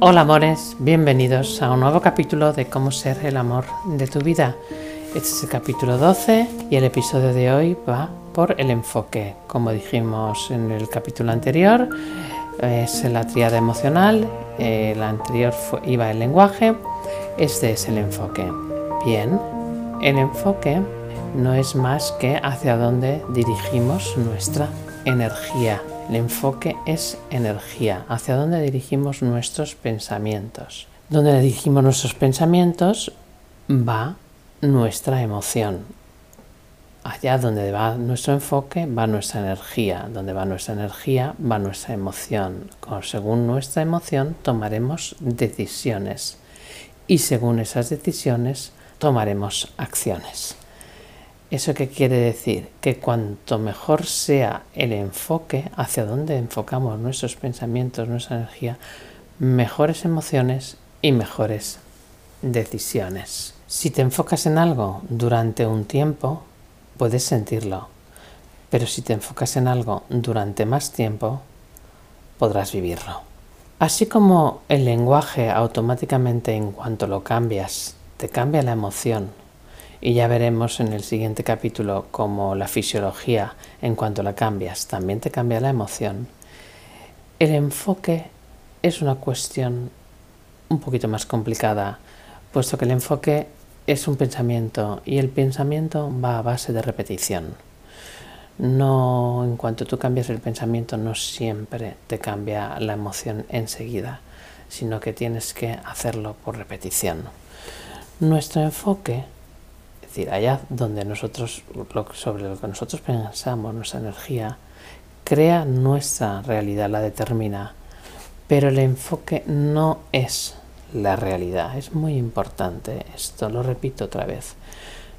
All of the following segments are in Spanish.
Hola amores, bienvenidos a un nuevo capítulo de cómo ser el amor de tu vida. Este es el capítulo 12 y el episodio de hoy va por el enfoque. Como dijimos en el capítulo anterior, es la triada emocional, el anterior iba el lenguaje, este es el enfoque. Bien, el enfoque no es más que hacia dónde dirigimos nuestra energía. El enfoque es energía, hacia dónde dirigimos nuestros pensamientos. Donde dirigimos nuestros pensamientos va nuestra emoción. Allá donde va nuestro enfoque va nuestra energía, donde va nuestra energía va nuestra emoción. Según nuestra emoción tomaremos decisiones y según esas decisiones tomaremos acciones. ¿Eso qué quiere decir? Que cuanto mejor sea el enfoque hacia dónde enfocamos nuestros pensamientos, nuestra energía, mejores emociones y mejores decisiones. Si te enfocas en algo durante un tiempo, puedes sentirlo, pero si te enfocas en algo durante más tiempo, podrás vivirlo. Así como el lenguaje automáticamente en cuanto lo cambias, te cambia la emoción, y ya veremos en el siguiente capítulo cómo la fisiología, en cuanto la cambias, también te cambia la emoción. El enfoque es una cuestión un poquito más complicada, puesto que el enfoque es un pensamiento y el pensamiento va a base de repetición. No, en cuanto tú cambias el pensamiento, no siempre te cambia la emoción enseguida, sino que tienes que hacerlo por repetición. Nuestro enfoque decir, allá donde nosotros, sobre lo que nosotros pensamos, nuestra energía, crea nuestra realidad, la determina, pero el enfoque no es la realidad. Es muy importante esto, lo repito otra vez.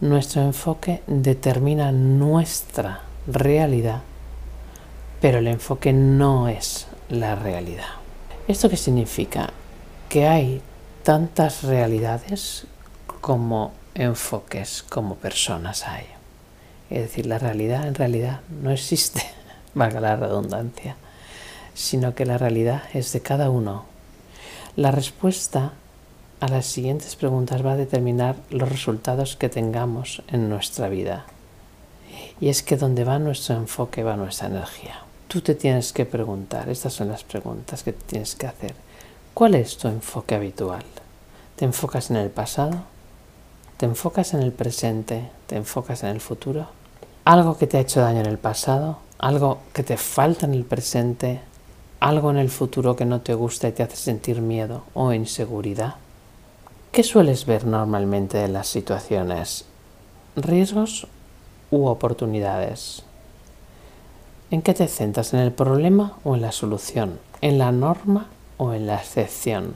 Nuestro enfoque determina nuestra realidad, pero el enfoque no es la realidad. ¿Esto qué significa? Que hay tantas realidades como enfoques como personas hay. Es decir, la realidad en realidad no existe, valga la redundancia, sino que la realidad es de cada uno. La respuesta a las siguientes preguntas va a determinar los resultados que tengamos en nuestra vida. Y es que donde va nuestro enfoque va nuestra energía. Tú te tienes que preguntar, estas son las preguntas que tienes que hacer. ¿Cuál es tu enfoque habitual? ¿Te enfocas en el pasado? ¿Te enfocas en el presente? ¿Te enfocas en el futuro? ¿Algo que te ha hecho daño en el pasado? ¿Algo que te falta en el presente? ¿Algo en el futuro que no te gusta y te hace sentir miedo o inseguridad? ¿Qué sueles ver normalmente en las situaciones? ¿Riesgos u oportunidades? ¿En qué te centras? ¿En el problema o en la solución? ¿En la norma o en la excepción?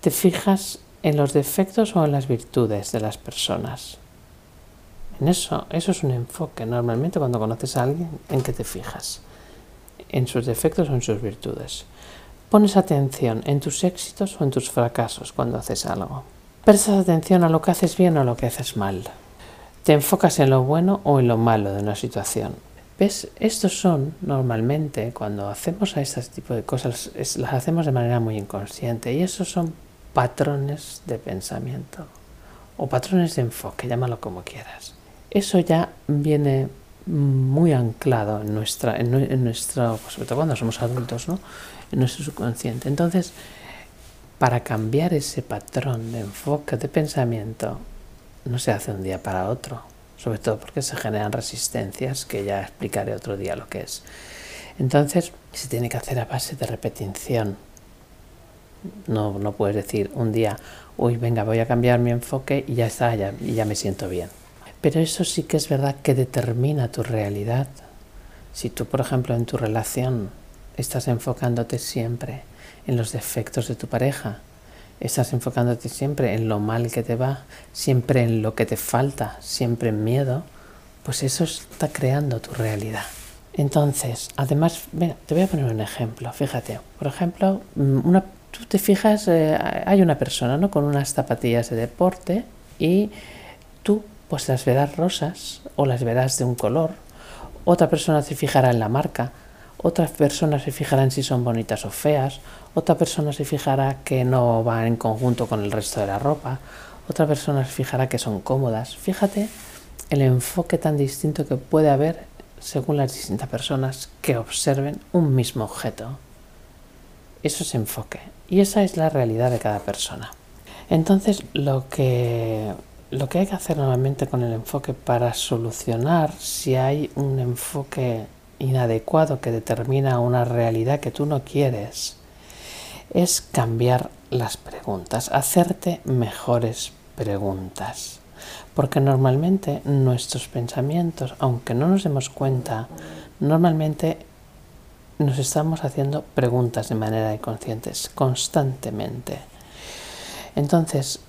¿Te fijas en los defectos o en las virtudes de las personas. En eso, eso es un enfoque. Normalmente cuando conoces a alguien, ¿en qué te fijas? ¿En sus defectos o en sus virtudes? Pones atención en tus éxitos o en tus fracasos cuando haces algo. Prestas atención a lo que haces bien o a lo que haces mal. Te enfocas en lo bueno o en lo malo de una situación. ¿Ves? Estos son normalmente, cuando hacemos a este tipo de cosas, las hacemos de manera muy inconsciente y esos son patrones de pensamiento o patrones de enfoque, llámalo como quieras. Eso ya viene muy anclado en nuestra, en, nuestro, pues, sobre todo cuando somos adultos, ¿no? en nuestro subconsciente. Entonces, para cambiar ese patrón de enfoque, de pensamiento, no se hace un día para otro, sobre todo porque se generan resistencias que ya explicaré otro día lo que es. Entonces, se tiene que hacer a base de repetición, no, no puedes decir un día, uy, venga, voy a cambiar mi enfoque y ya está, ya, ya me siento bien. Pero eso sí que es verdad que determina tu realidad. Si tú, por ejemplo, en tu relación estás enfocándote siempre en los defectos de tu pareja, estás enfocándote siempre en lo mal que te va, siempre en lo que te falta, siempre en miedo, pues eso está creando tu realidad. Entonces, además, te voy a poner un ejemplo. Fíjate, por ejemplo, una tú te fijas, eh, hay una persona ¿no? con unas zapatillas de deporte y tú pues las verás rosas o las verás de un color. Otra persona se fijará en la marca, otra persona se fijará en si son bonitas o feas, otra persona se fijará que no van en conjunto con el resto de la ropa, otra persona se fijará que son cómodas. Fíjate el enfoque tan distinto que puede haber según las distintas personas que observen un mismo objeto. Eso es enfoque y esa es la realidad de cada persona. Entonces, lo que, lo que hay que hacer normalmente con el enfoque para solucionar si hay un enfoque inadecuado que determina una realidad que tú no quieres es cambiar las preguntas, hacerte mejores preguntas. Porque normalmente nuestros pensamientos, aunque no nos demos cuenta, normalmente nos estamos haciendo preguntas de manera inconsciente, constantemente. Entonces,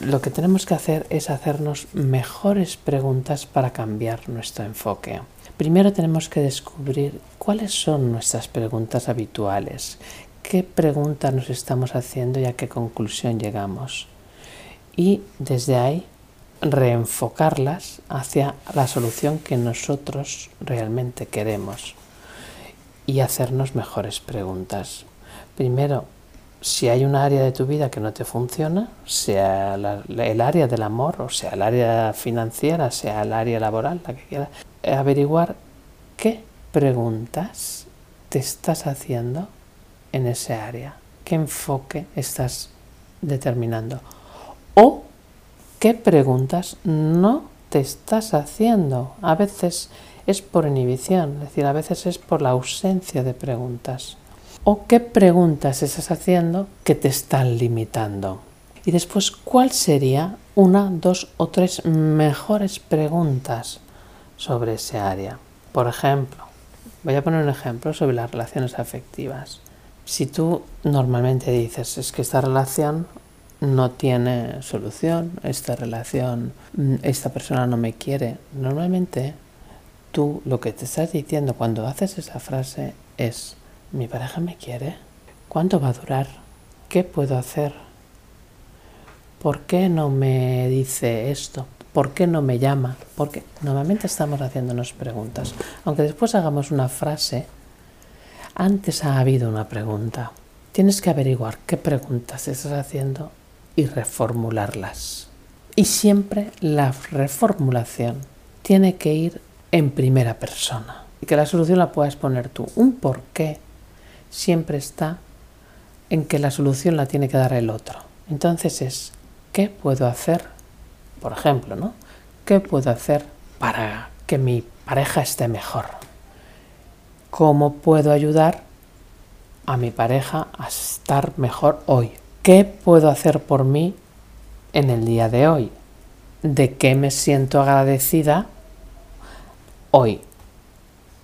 lo que tenemos que hacer es hacernos mejores preguntas para cambiar nuestro enfoque. Primero tenemos que descubrir cuáles son nuestras preguntas habituales, qué preguntas nos estamos haciendo y a qué conclusión llegamos. Y desde ahí reenfocarlas hacia la solución que nosotros realmente queremos y hacernos mejores preguntas. Primero, si hay un área de tu vida que no te funciona, sea el área del amor, o sea el área financiera, sea el área laboral, la que quieras, averiguar qué preguntas te estás haciendo en ese área, qué enfoque estás determinando o qué preguntas no te estás haciendo. A veces es por inhibición, es decir, a veces es por la ausencia de preguntas. ¿O qué preguntas estás haciendo que te están limitando? Y después, ¿cuál sería una, dos o tres mejores preguntas sobre ese área? Por ejemplo, voy a poner un ejemplo sobre las relaciones afectivas. Si tú normalmente dices, es que esta relación no tiene solución, esta relación, mm, esta persona no me quiere, normalmente tú lo que te estás diciendo cuando haces esa frase es, ¿Mi pareja me quiere? ¿Cuánto va a durar? ¿Qué puedo hacer? ¿Por qué no me dice esto? ¿Por qué no me llama? Porque normalmente estamos haciéndonos preguntas. Aunque después hagamos una frase, antes ha habido una pregunta. Tienes que averiguar qué preguntas estás haciendo y reformularlas. Y siempre la reformulación tiene que ir en primera persona. Y que la solución la puedas poner tú. Un por qué siempre está en que la solución la tiene que dar el otro. Entonces es, ¿qué puedo hacer? Por ejemplo, ¿no? ¿Qué puedo hacer para que mi pareja esté mejor? ¿Cómo puedo ayudar a mi pareja a estar mejor hoy? ¿Qué puedo hacer por mí en el día de hoy? ¿De qué me siento agradecida hoy?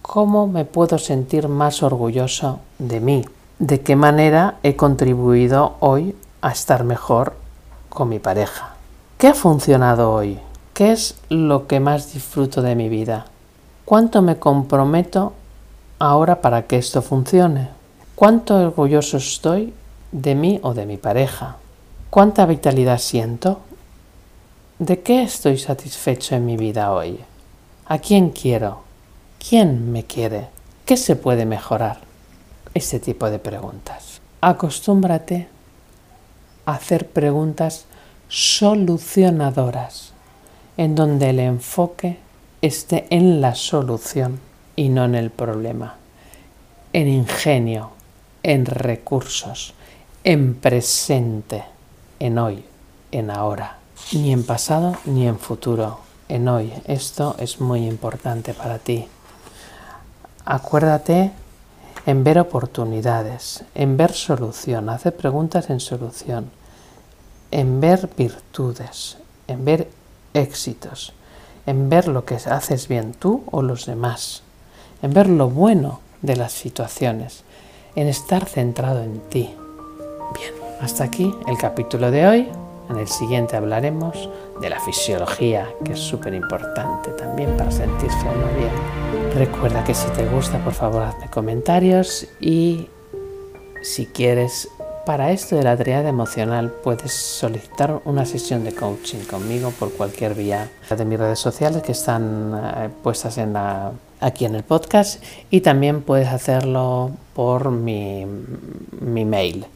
¿Cómo me puedo sentir más orgulloso de mí? ¿De qué manera he contribuido hoy a estar mejor con mi pareja? ¿Qué ha funcionado hoy? ¿Qué es lo que más disfruto de mi vida? ¿Cuánto me comprometo ahora para que esto funcione? ¿Cuánto orgulloso estoy de mí o de mi pareja? ¿Cuánta vitalidad siento? ¿De qué estoy satisfecho en mi vida hoy? ¿A quién quiero? ¿Quién me quiere? ¿Qué se puede mejorar? Ese tipo de preguntas. Acostúmbrate a hacer preguntas solucionadoras, en donde el enfoque esté en la solución y no en el problema, en ingenio, en recursos, en presente, en hoy, en ahora, ni en pasado ni en futuro, en hoy. Esto es muy importante para ti. Acuérdate en ver oportunidades, en ver solución, hacer preguntas en solución, en ver virtudes, en ver éxitos, en ver lo que haces bien tú o los demás, en ver lo bueno de las situaciones, en estar centrado en ti. Bien, hasta aquí el capítulo de hoy. En el siguiente hablaremos de la fisiología, que es súper importante también para sentirse uno bien. Recuerda que si te gusta, por favor, hazme comentarios y si quieres, para esto de la triada emocional, puedes solicitar una sesión de coaching conmigo por cualquier vía de mis redes sociales que están eh, puestas en la aquí en el podcast y también puedes hacerlo por mi, mi mail.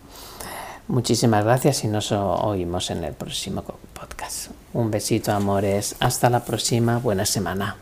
Muchísimas gracias y nos oímos en el próximo podcast. Un besito, amores. Hasta la próxima. Buena semana.